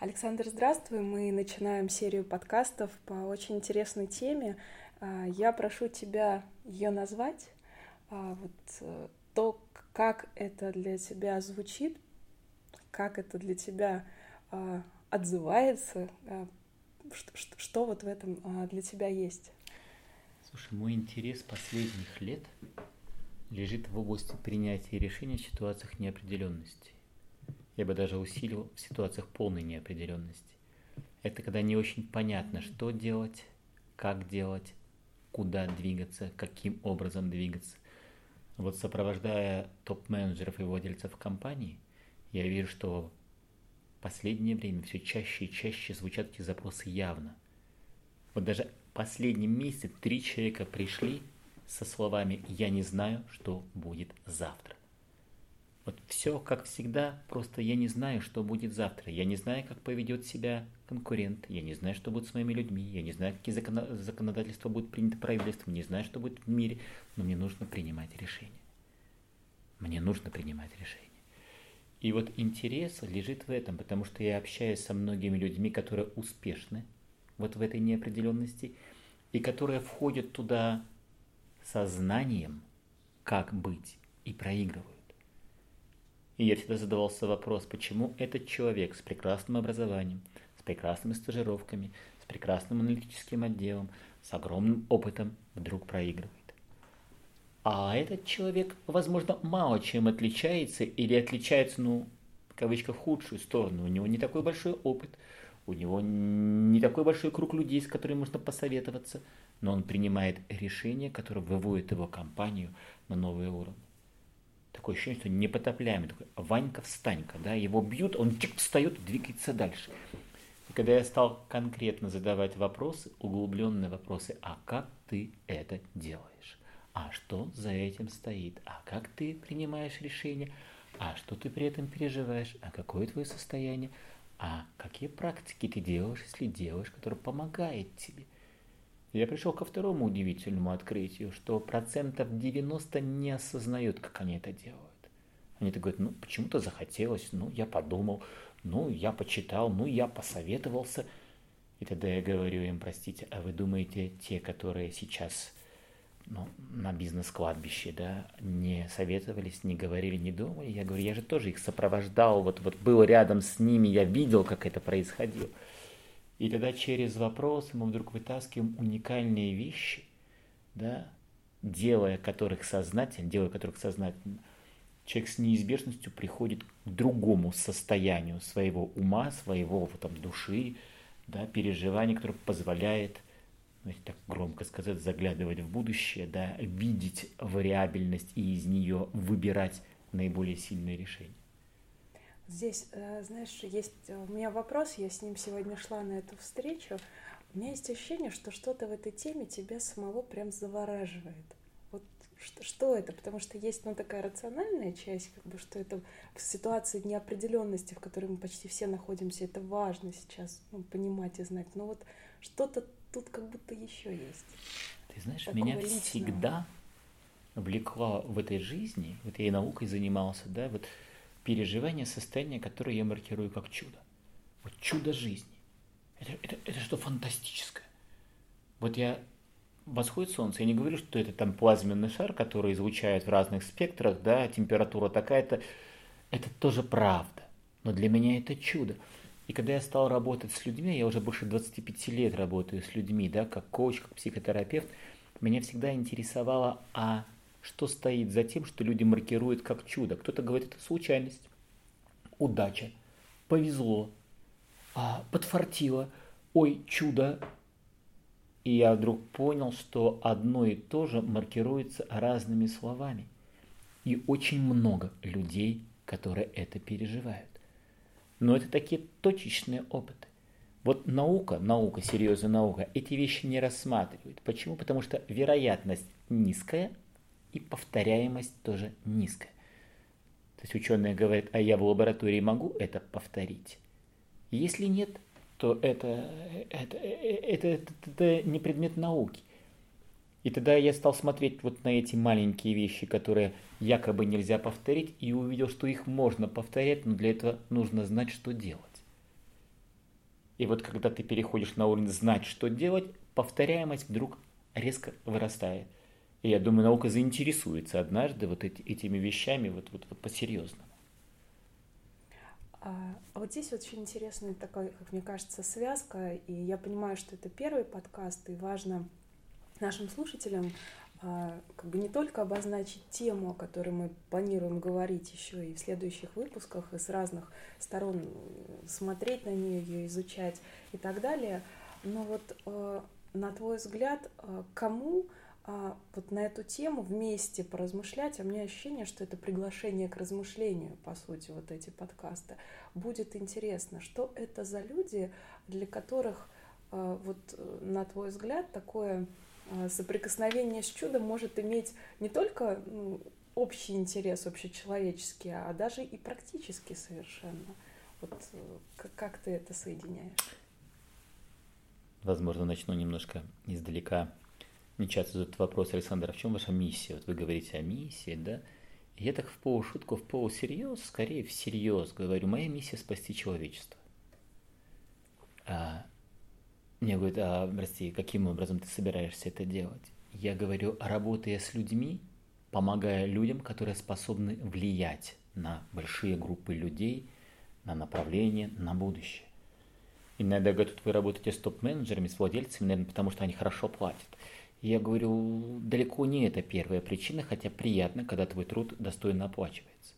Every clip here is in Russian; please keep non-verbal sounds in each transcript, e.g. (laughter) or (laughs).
Александр, здравствуй. Мы начинаем серию подкастов по очень интересной теме. А, я прошу тебя ее назвать. А, вот э, то, как это для тебя звучит, как это для тебя а, отзывается, что, вот в этом для тебя есть. Слушай, мой интерес последних лет лежит в области принятия решений в ситуациях неопределенности. Я бы даже усилил в ситуациях полной неопределенности. Это когда не очень понятно, что делать, как делать, куда двигаться, каким образом двигаться. Вот сопровождая топ-менеджеров и владельцев компании, я вижу, что в последнее время все чаще и чаще звучат эти запросы явно. Вот даже последнем месяце три человека пришли со словами «Я не знаю, что будет завтра». Вот все как всегда, просто я не знаю, что будет завтра. Я не знаю, как поведет себя конкурент. Я не знаю, что будет с моими людьми. Я не знаю, какие законодательства будут приняты правительством. Не знаю, что будет в мире. Но мне нужно принимать решения. Мне нужно принимать решения. И вот интерес лежит в этом, потому что я общаюсь со многими людьми, которые успешны вот в этой неопределенности, и которые входят туда сознанием, как быть, и проигрывают. И я всегда задавался вопрос, почему этот человек с прекрасным образованием, с прекрасными стажировками, с прекрасным аналитическим отделом, с огромным опытом вдруг проигрывает. А этот человек, возможно, мало чем отличается или отличается, ну, в кавычках, худшую сторону. У него не такой большой опыт, у него не такой большой круг людей, с которыми можно посоветоваться, но он принимает решение, которое выводит его компанию на новый уровень. Такое ощущение, что непотопляемый, такой Ванька-встанька, да, его бьют, он чик встает двигается дальше. И когда я стал конкретно задавать вопросы, углубленные вопросы, а как ты это делаешь? А что за этим стоит? А как ты принимаешь решения? А что ты при этом переживаешь? А какое твое состояние? А какие практики ты делаешь, если делаешь, которые помогает тебе? Я пришел ко второму удивительному открытию, что процентов 90 не осознают, как они это делают. Они так говорят, ну, почему-то захотелось, ну, я подумал, ну, я почитал, ну, я посоветовался. И тогда я говорю им, простите, а вы думаете, те, которые сейчас ну, на бизнес-кладбище, да, не советовались, не говорили, не думали? Я говорю, я же тоже их сопровождал, вот, вот был рядом с ними, я видел, как это происходило. И тогда через вопрос мы вдруг вытаскиваем уникальные вещи, да, делая которых сознательно, делая которых сознательно, человек с неизбежностью приходит к другому состоянию своего ума, своего вот, там, души, да, переживания, которое позволяет, знаете, так громко сказать, заглядывать в будущее, да, видеть вариабельность и из нее выбирать наиболее сильные решения. Здесь, э, знаешь, есть э, у меня вопрос, я с ним сегодня шла на эту встречу. У меня есть ощущение, что что-то в этой теме тебя самого прям завораживает. Вот что, что это? Потому что есть ну, такая рациональная часть, как бы, что это в ситуации неопределенности, в которой мы почти все находимся, это важно сейчас ну, понимать и знать. Но вот что-то тут как будто еще есть. Ты знаешь, меня личного. всегда влекла в этой жизни, вот я и наукой занимался, да, вот переживание, состояние, которое я маркирую как чудо. Вот чудо жизни. Это, это, это что фантастическое. Вот я восходит солнце, я не говорю, что это там плазменный шар, который излучает в разных спектрах, да, температура такая-то. Это тоже правда. Но для меня это чудо. И когда я стал работать с людьми, я уже больше 25 лет работаю с людьми, да, как коуч, как психотерапевт, меня всегда интересовало, а что стоит за тем, что люди маркируют как чудо. Кто-то говорит, это случайность, удача, повезло, а, подфартило, ой, чудо. И я вдруг понял, что одно и то же маркируется разными словами. И очень много людей, которые это переживают. Но это такие точечные опыты. Вот наука, наука, серьезная наука, эти вещи не рассматривает. Почему? Потому что вероятность низкая – и повторяемость тоже низкая. То есть ученые говорят, а я в лаборатории могу это повторить? Если нет, то это, это, это, это, это не предмет науки. И тогда я стал смотреть вот на эти маленькие вещи, которые якобы нельзя повторить, и увидел, что их можно повторять, но для этого нужно знать, что делать. И вот когда ты переходишь на уровень знать, что делать, повторяемость вдруг резко вырастает. И я думаю, наука заинтересуется однажды вот эти, этими вещами вот, вот, вот по-серьезному. А, вот здесь очень интересная такая, как мне кажется, связка, и я понимаю, что это первый подкаст, и важно нашим слушателям а, как бы не только обозначить тему, о которой мы планируем говорить еще и в следующих выпусках, и с разных сторон смотреть на нее, ее изучать и так далее, но вот а, на твой взгляд, а, вот на эту тему вместе поразмышлять, а у меня ощущение, что это приглашение к размышлению, по сути, вот эти подкасты, будет интересно, что это за люди, для которых вот э, на твой взгляд такое а, соприкосновение с чудом может иметь не только ну, общий интерес, общечеловеческий, а даже и практически совершенно. Вот э, как ты это соединяешь? Возможно, начну немножко издалека. Не часто задают вопрос, Александр, а в чем ваша миссия? Вот вы говорите о миссии, да? Я так в полушутку, в полусерьез, скорее всерьез говорю, моя миссия спасти человечество. А мне говорят, а, прости, каким образом ты собираешься это делать? Я говорю, работая с людьми, помогая людям, которые способны влиять на большие группы людей, на направление, на будущее. Иногда говорят, вы работаете с топ-менеджерами, с владельцами, наверное, потому что они хорошо платят. Я говорю, далеко не это первая причина, хотя приятно, когда твой труд достойно оплачивается.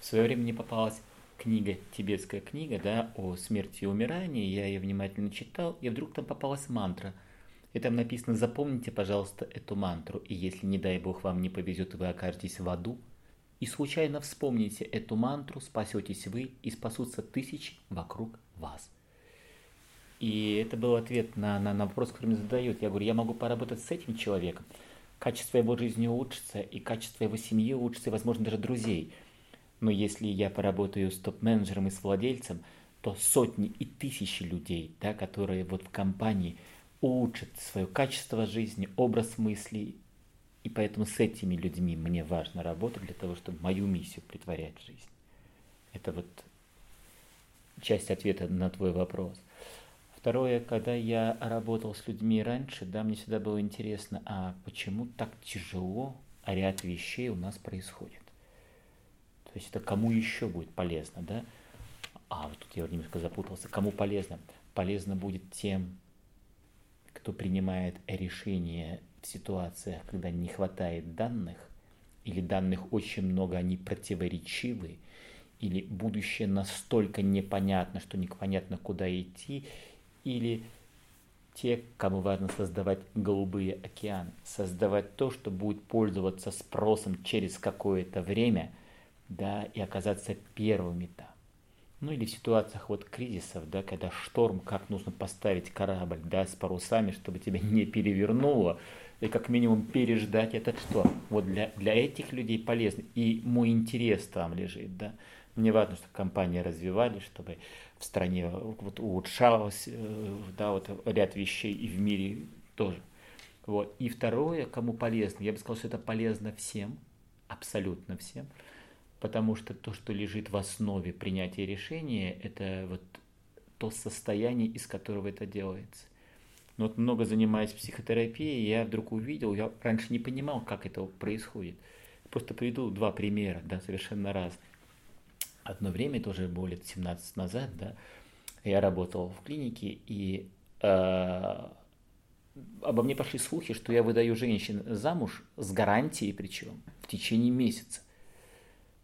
В свое время мне попалась книга, тибетская книга, да, о смерти и умирании, я ее внимательно читал, и вдруг там попалась мантра. И там написано, запомните, пожалуйста, эту мантру, и если, не дай бог, вам не повезет, и вы окажетесь в аду, и случайно вспомните эту мантру, спасетесь вы, и спасутся тысячи вокруг вас. И это был ответ на, на, на вопрос, который мне задают. Я говорю, я могу поработать с этим человеком, качество его жизни улучшится, и качество его семьи улучшится, и, возможно, даже друзей – но если я поработаю с топ-менеджером и с владельцем, то сотни и тысячи людей, да, которые вот в компании улучшат свое качество жизни, образ мыслей. И поэтому с этими людьми мне важно работать для того, чтобы мою миссию притворять в жизнь. Это вот часть ответа на твой вопрос. Второе, когда я работал с людьми раньше, да, мне всегда было интересно, а почему так тяжело а ряд вещей у нас происходит. То есть это кому еще будет полезно, да? А, вот тут я немножко запутался. Кому полезно? Полезно будет тем, кто принимает решения в ситуациях, когда не хватает данных, или данных очень много, они противоречивы, или будущее настолько непонятно, что непонятно, куда идти, или те, кому важно создавать голубые океаны, создавать то, что будет пользоваться спросом через какое-то время – да, и оказаться первыми там. Ну или в ситуациях вот кризисов, да, когда шторм, как нужно поставить корабль, да, с парусами, чтобы тебя не перевернуло, и как минимум переждать этот шторм. Вот для, для этих людей полезно. И мой интерес там лежит, да. Мне важно, чтобы компании развивались, чтобы в стране вот улучшалось, э, да, вот ряд вещей и в мире тоже. Вот. И второе, кому полезно, я бы сказал, что это полезно всем, абсолютно всем – потому что то, что лежит в основе принятия решения, это вот то состояние, из которого это делается. Но вот много занимаясь психотерапией, я вдруг увидел, я раньше не понимал, как это происходит. Просто приведу два примера, да, совершенно разных. Одно время, тоже более 17 назад, да, я работал в клинике, и э, обо мне пошли слухи, что я выдаю женщин замуж с гарантией причем в течение месяца.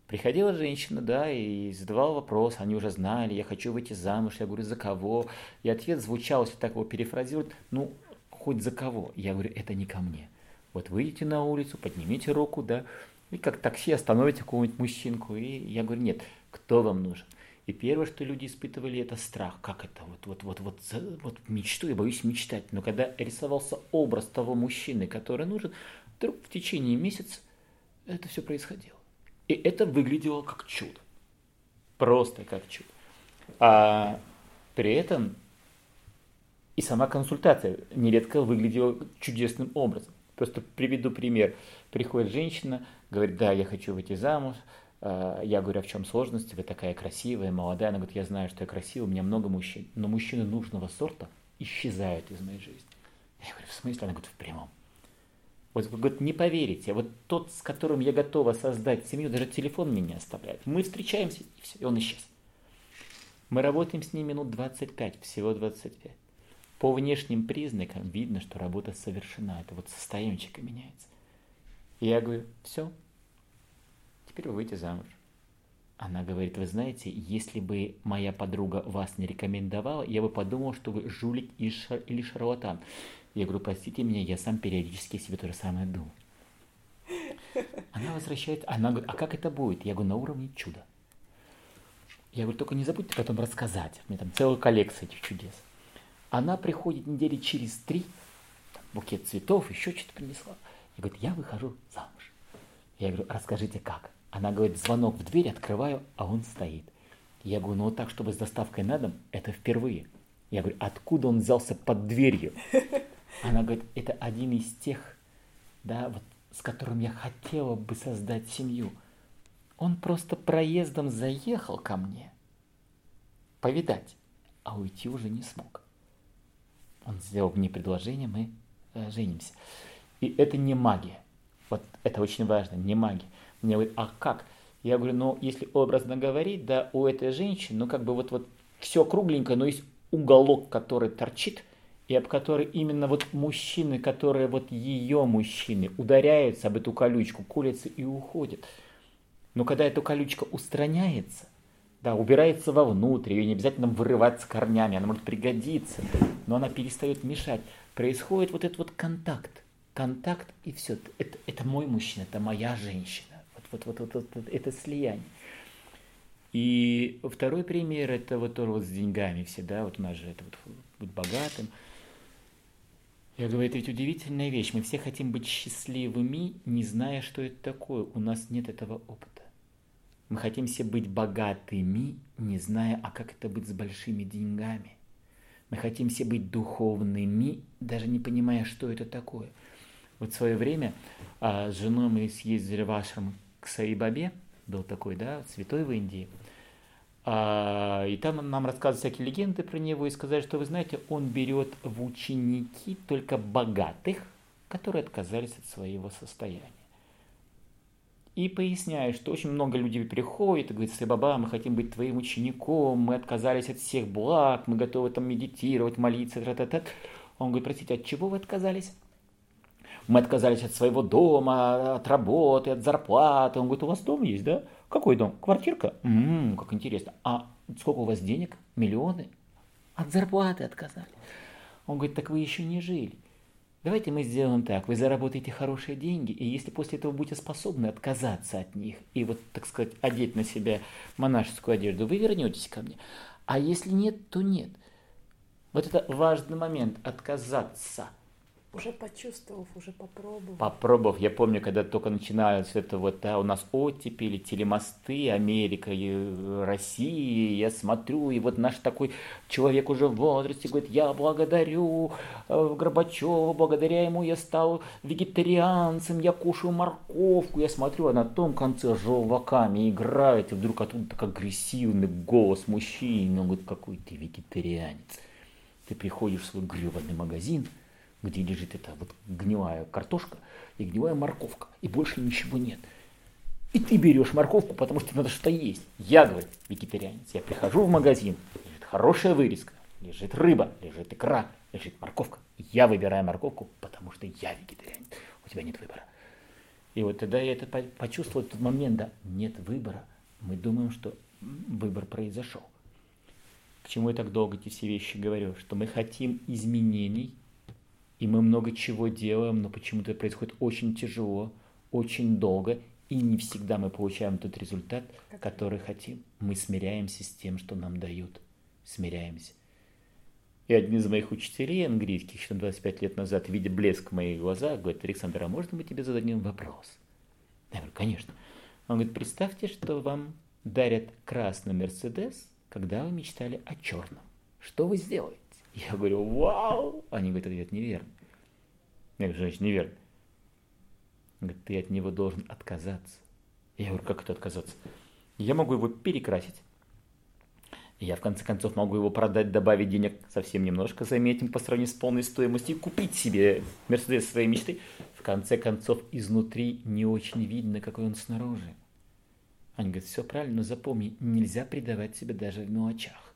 Приходила женщина, да, и задавала вопрос, они уже знали, я хочу выйти замуж, я говорю, за кого? И ответ звучал, если так его перефразировать, ну, хоть за кого? Я говорю, это не ко мне. Вот выйдите на улицу, поднимите руку, да, и как такси остановите какого-нибудь мужчинку. И я говорю, нет, кто вам нужен? И первое, что люди испытывали, это страх. Как это? Вот, вот, вот, вот, вот мечту, я боюсь мечтать. Но когда рисовался образ того мужчины, который нужен, вдруг в течение месяца это все происходило. И это выглядело как чудо. Просто как чудо. А при этом и сама консультация нередко выглядела чудесным образом. Просто приведу пример. Приходит женщина, говорит, да, я хочу выйти замуж, я говорю, а в чем сложность? Вы такая красивая, молодая. Она говорит, я знаю, что я красивая, у меня много мужчин, но мужчины нужного сорта исчезают из моей жизни. Я говорю, в смысле? Она говорит, в прямом. Вот говорит, не поверите, вот тот, с которым я готова создать семью, даже телефон мне не оставляет. Мы встречаемся, и все, и он исчез. Мы работаем с ним минут 25, всего 25. По внешним признакам видно, что работа совершена. Это вот состоянчика меняется. И я говорю, все, теперь вы выйдете замуж. Она говорит, вы знаете, если бы моя подруга вас не рекомендовала, я бы подумал, что вы жулик или шарлатан. Я говорю, простите меня, я сам периодически себе то же самое думал. Она возвращает, она говорит, а как это будет? Я говорю, на уровне чуда. Я говорю, только не забудьте потом рассказать. У меня там целая коллекция этих чудес. Она приходит недели через три, там, букет цветов, еще что-то принесла. И говорит, я выхожу замуж. Я говорю, расскажите как. Она говорит, звонок в дверь, открываю, а он стоит. Я говорю, ну вот так, чтобы с доставкой на дом, это впервые. Я говорю, откуда он взялся под дверью? (laughs) Она говорит, это один из тех, да, вот, с которым я хотела бы создать семью. Он просто проездом заехал ко мне повидать, а уйти уже не смог. Он сделал мне предложение, мы э, женимся. И это не магия. Вот это очень важно, не магия. Мне говорят, а как? Я говорю, ну, если образно говорить, да, у этой женщины, ну, как бы вот, вот все кругленькое, но есть уголок, который торчит, и об который именно вот мужчины, которые вот ее мужчины, ударяются об эту колючку, колятся и уходят. Но когда эта колючка устраняется, да, убирается вовнутрь, ее не обязательно вырывать с корнями, она может пригодиться, но она перестает мешать. Происходит вот этот вот контакт. Контакт и все. Это, это мой мужчина, это моя женщина. Вот, вот, вот, вот, вот это слияние. И второй пример это вот тоже вот с деньгами все, да, вот у нас же это вот быть богатым. Я говорю, это ведь удивительная вещь. Мы все хотим быть счастливыми, не зная, что это такое. У нас нет этого опыта. Мы хотим все быть богатыми, не зная, а как это быть с большими деньгами. Мы хотим все быть духовными, даже не понимая, что это такое. Вот в свое время а, с женой мы съездили в Ашрам к Саибабе, был такой, да, святой в Индии. А, и там нам рассказывают всякие легенды про него и сказали, что вы знаете, он берет в ученики только богатых, которые отказались от своего состояния. И поясняет, что очень много людей приходит и говорит, Баба, мы хотим быть твоим учеником, мы отказались от всех благ, мы готовы там медитировать, молиться, тра -та -та. Он говорит, простите, от чего вы отказались? Мы отказались от своего дома, от работы, от зарплаты. Он говорит, у вас дом есть, да? Какой дом? Квартирка? Ммм, как интересно. А сколько у вас денег? Миллионы? От зарплаты отказались. Он говорит, так вы еще не жили. Давайте мы сделаем так. Вы заработаете хорошие деньги, и если после этого будете способны отказаться от них и вот, так сказать, одеть на себя монашескую одежду, вы вернетесь ко мне. А если нет, то нет. Вот это важный момент – отказаться – уже почувствовав, уже попробовав. Попробовав. Я помню, когда только начиналось это вот, да, у нас оттепели, телемосты, Америка, и Россия, я смотрю, и вот наш такой человек уже в возрасте говорит, я благодарю э, Горбачева, благодаря ему я стал вегетарианцем, я кушаю морковку, я смотрю, а на том конце желваками играет, и вдруг оттуда так агрессивный голос мужчины, он говорит, какой ты вегетарианец. Ты приходишь в свой гребаный магазин – где лежит эта вот гнилая картошка и гнилая морковка, и больше ничего нет. И ты берешь морковку, потому что надо что-то есть. Я, говорю, вегетарианец, я прихожу в магазин, лежит хорошая вырезка, лежит рыба, лежит икра, лежит морковка. Я выбираю морковку, потому что я вегетарианец. У тебя нет выбора. И вот тогда я это почувствовал, этот момент, да, нет выбора. Мы думаем, что выбор произошел. Почему я так долго эти все вещи говорю? Что мы хотим изменений, и мы много чего делаем, но почему-то происходит очень тяжело, очень долго, и не всегда мы получаем тот результат, который хотим. Мы смиряемся с тем, что нам дают. Смиряемся. И один из моих учителей английских, еще 25 лет назад, видя блеск в моих глазах, говорит, Александр, а можно мы тебе зададим вопрос? Я говорю, конечно. Он говорит, представьте, что вам дарят красный Мерседес, когда вы мечтали о черном. Что вы сделаете? Я говорю, вау! Они говорят, это неверно. Я говорю, значит, неверно. Говорит, ты от него должен отказаться. Я говорю, как это отказаться? Я могу его перекрасить. Я, в конце концов, могу его продать, добавить денег совсем немножко, заметим, по сравнению с полной стоимостью, и купить себе Мерседес своей мечты. В конце концов, изнутри не очень видно, какой он снаружи. Они говорят, все правильно, но запомни, нельзя предавать себя даже в мелочах.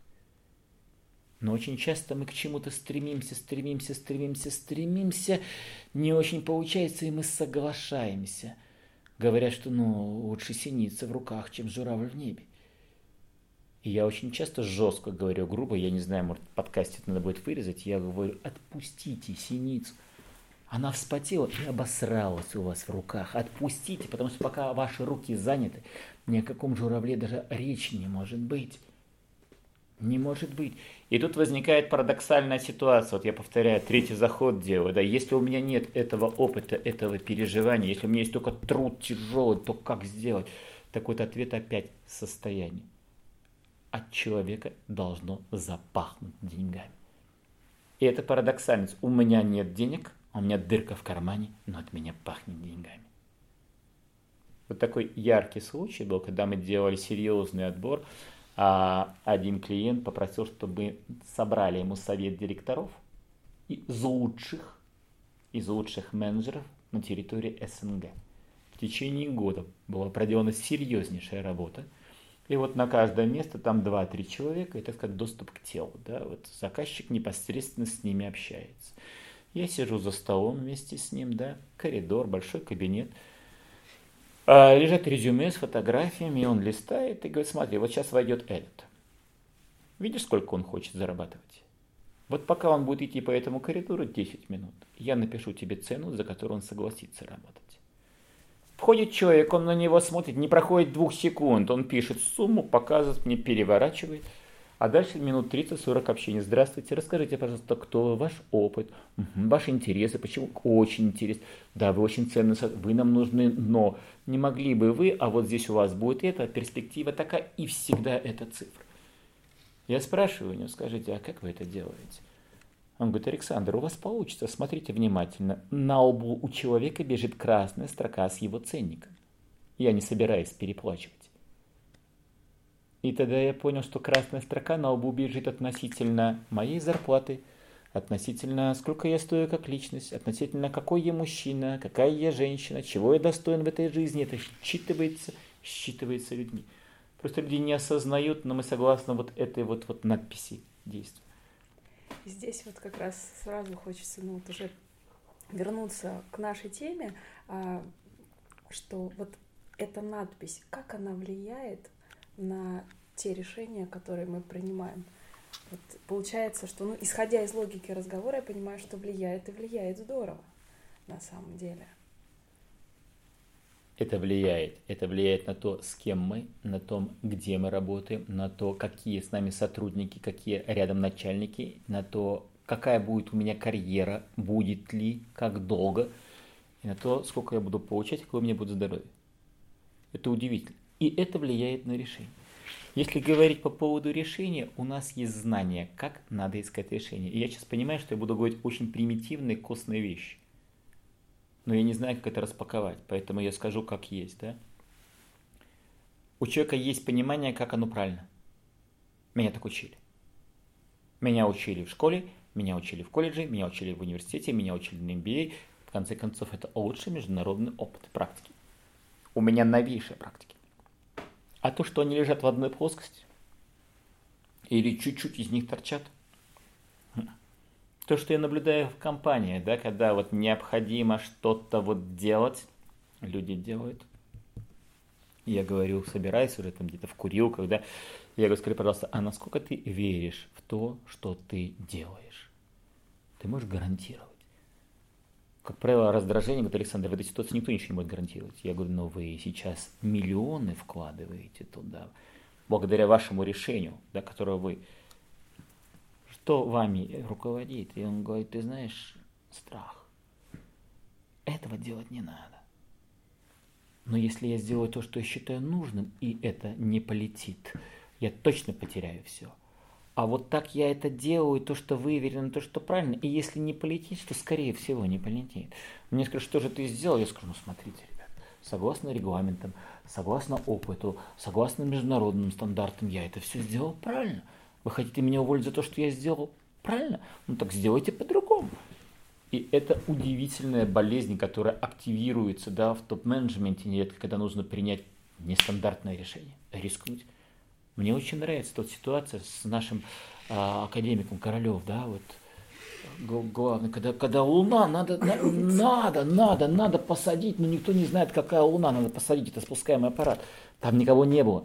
Но очень часто мы к чему-то стремимся, стремимся, стремимся, стремимся, не очень получается, и мы соглашаемся. Говорят, что ну, лучше синица в руках, чем журавль в небе. И я очень часто жестко говорю, грубо, я не знаю, может, подкасте это надо будет вырезать, я говорю, отпустите синицу. Она вспотела и обосралась у вас в руках. Отпустите, потому что пока ваши руки заняты, ни о каком журавле даже речи не может быть. Не может быть. И тут возникает парадоксальная ситуация. Вот я повторяю, третий заход делаю. Да, если у меня нет этого опыта, этого переживания, если у меня есть только труд тяжелый, то как сделать? Так вот ответ опять состояние. От человека должно запахнуть деньгами. И это парадоксальность. У меня нет денег, а у меня дырка в кармане, но от меня пахнет деньгами. Вот такой яркий случай был, когда мы делали серьезный отбор а один клиент попросил, чтобы собрали ему совет директоров из лучших, из лучших менеджеров на территории СНГ. В течение года была проделана серьезнейшая работа. И вот на каждое место там 2-3 человека, так сказать, доступ к телу. Да? Вот заказчик непосредственно с ними общается. Я сижу за столом вместе с ним, да, коридор, большой кабинет – лежат резюме с фотографиями, и он листает и говорит, смотри, вот сейчас войдет этот. Видишь, сколько он хочет зарабатывать? Вот пока он будет идти по этому коридору 10 минут, я напишу тебе цену, за которую он согласится работать. Входит человек, он на него смотрит, не проходит двух секунд, он пишет сумму, показывает мне, переворачивает – а дальше минут 30-40 общения. Здравствуйте, расскажите, пожалуйста, кто ваш опыт, ваши интересы, почему очень интересно. Да, вы очень ценны, вы нам нужны, но не могли бы вы, а вот здесь у вас будет это, перспектива такая, и всегда эта цифра. Я спрашиваю у него, скажите, а как вы это делаете? Он говорит, Александр, у вас получится, смотрите внимательно. На лбу у человека бежит красная строка с его ценником. Я не собираюсь переплачивать. И тогда я понял, что красная строка на лбу бежит относительно моей зарплаты, относительно сколько я стою как личность, относительно какой я мужчина, какая я женщина, чего я достоин в этой жизни. Это считывается, считывается людьми. Просто люди не осознают, но мы согласны вот этой вот, вот надписи действия. Здесь вот как раз сразу хочется ну, вот уже вернуться к нашей теме, а, что вот эта надпись, как она влияет на те решения, которые мы принимаем. Вот получается, что, ну, исходя из логики разговора, я понимаю, что влияет и влияет здорово на самом деле. Это влияет. Это влияет на то, с кем мы, на том, где мы работаем, на то, какие с нами сотрудники, какие рядом начальники, на то, какая будет у меня карьера, будет ли, как долго, и на то, сколько я буду получать, какое у меня будет здоровье. Это удивительно. И это влияет на решение. Если говорить по поводу решения, у нас есть знание, как надо искать решение. И я сейчас понимаю, что я буду говорить очень примитивные, костные вещи. Но я не знаю, как это распаковать, поэтому я скажу, как есть. Да? У человека есть понимание, как оно правильно. Меня так учили. Меня учили в школе, меня учили в колледже, меня учили в университете, меня учили на MBA. В конце концов, это лучший международный опыт практики. У меня новейшая практика. А то, что они лежат в одной плоскости, или чуть-чуть из них торчат, то, что я наблюдаю в компании, да, когда вот необходимо что-то вот делать, люди делают. Я говорю, собирайся уже там где-то в курил, когда я говорю, скажи, пожалуйста, а насколько ты веришь в то, что ты делаешь? Ты можешь гарантировать? Как правило, раздражение, говорит Александр, в этой ситуации никто ничего не будет гарантировать. Я говорю, но вы сейчас миллионы вкладываете туда, благодаря вашему решению, да, которое вы... Что вами руководит? И он говорит, ты знаешь, страх. Этого делать не надо. Но если я сделаю то, что я считаю нужным, и это не полетит, я точно потеряю все а вот так я это делаю, то, что выверено, то, что правильно. И если не полетит, то скорее всего не полетит. Мне скажут, что же ты сделал? Я скажу, ну смотрите, ребят, согласно регламентам, согласно опыту, согласно международным стандартам, я это все сделал правильно. Вы хотите меня уволить за то, что я сделал правильно? Ну так сделайте по-другому. И это удивительная болезнь, которая активируется да, в топ-менеджменте нередко, когда нужно принять нестандартное решение, рискнуть. Мне очень нравится тот ситуация с нашим а, академиком Королев, да, вот главное, когда, когда луна, надо, на, надо, надо, надо посадить, но никто не знает, какая луна, надо посадить, это спускаемый аппарат. Там никого не было.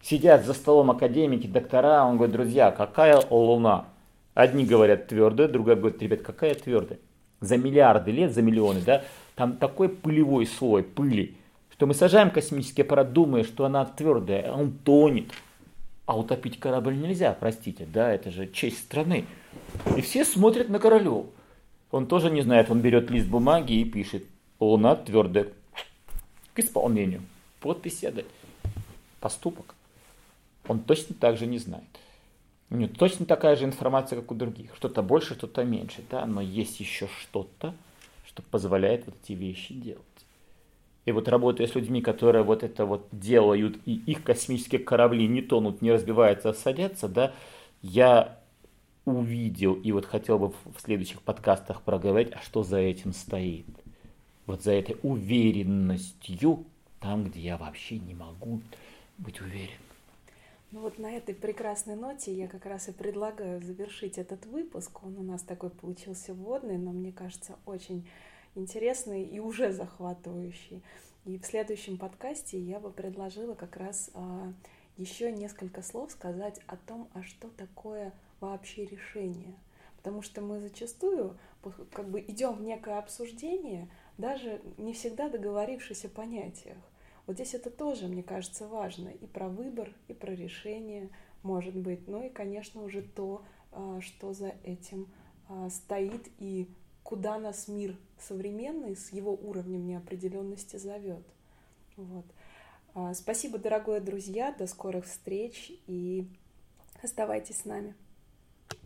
Сидят за столом академики, доктора, он говорит, друзья, какая луна? Одни говорят твердая, другая говорит, ребят, какая твердая? За миллиарды лет, за миллионы, да, там такой пылевой слой пыли, что мы сажаем космический аппарат, думая, что она твердая, а он тонет. А утопить корабль нельзя, простите, да, это же честь страны. И все смотрят на Королев. Он тоже не знает, он берет лист бумаги и пишет. Луна твердая. К исполнению. Подпись отдать. Поступок. Он точно так же не знает. У него точно такая же информация, как у других. Что-то больше, что-то меньше. Да? Но есть еще что-то, что позволяет вот эти вещи делать. И вот работая с людьми, которые вот это вот делают, и их космические корабли не тонут, не разбиваются, а садятся, да, я увидел и вот хотел бы в следующих подкастах проговорить, а что за этим стоит. Вот за этой уверенностью, там, где я вообще не могу быть уверен. Ну вот на этой прекрасной ноте я как раз и предлагаю завершить этот выпуск. Он у нас такой получился вводный, но мне кажется очень интересный и уже захватывающий. И в следующем подкасте я бы предложила как раз а, еще несколько слов сказать о том, а что такое вообще решение. Потому что мы зачастую как бы идем в некое обсуждение, даже не всегда договорившись о понятиях. Вот здесь это тоже, мне кажется, важно. И про выбор, и про решение, может быть. Ну и, конечно, уже то, а, что за этим а, стоит и куда нас мир современный с его уровнем неопределенности зовет. Вот. А, спасибо, дорогие друзья, до скорых встреч и оставайтесь с нами.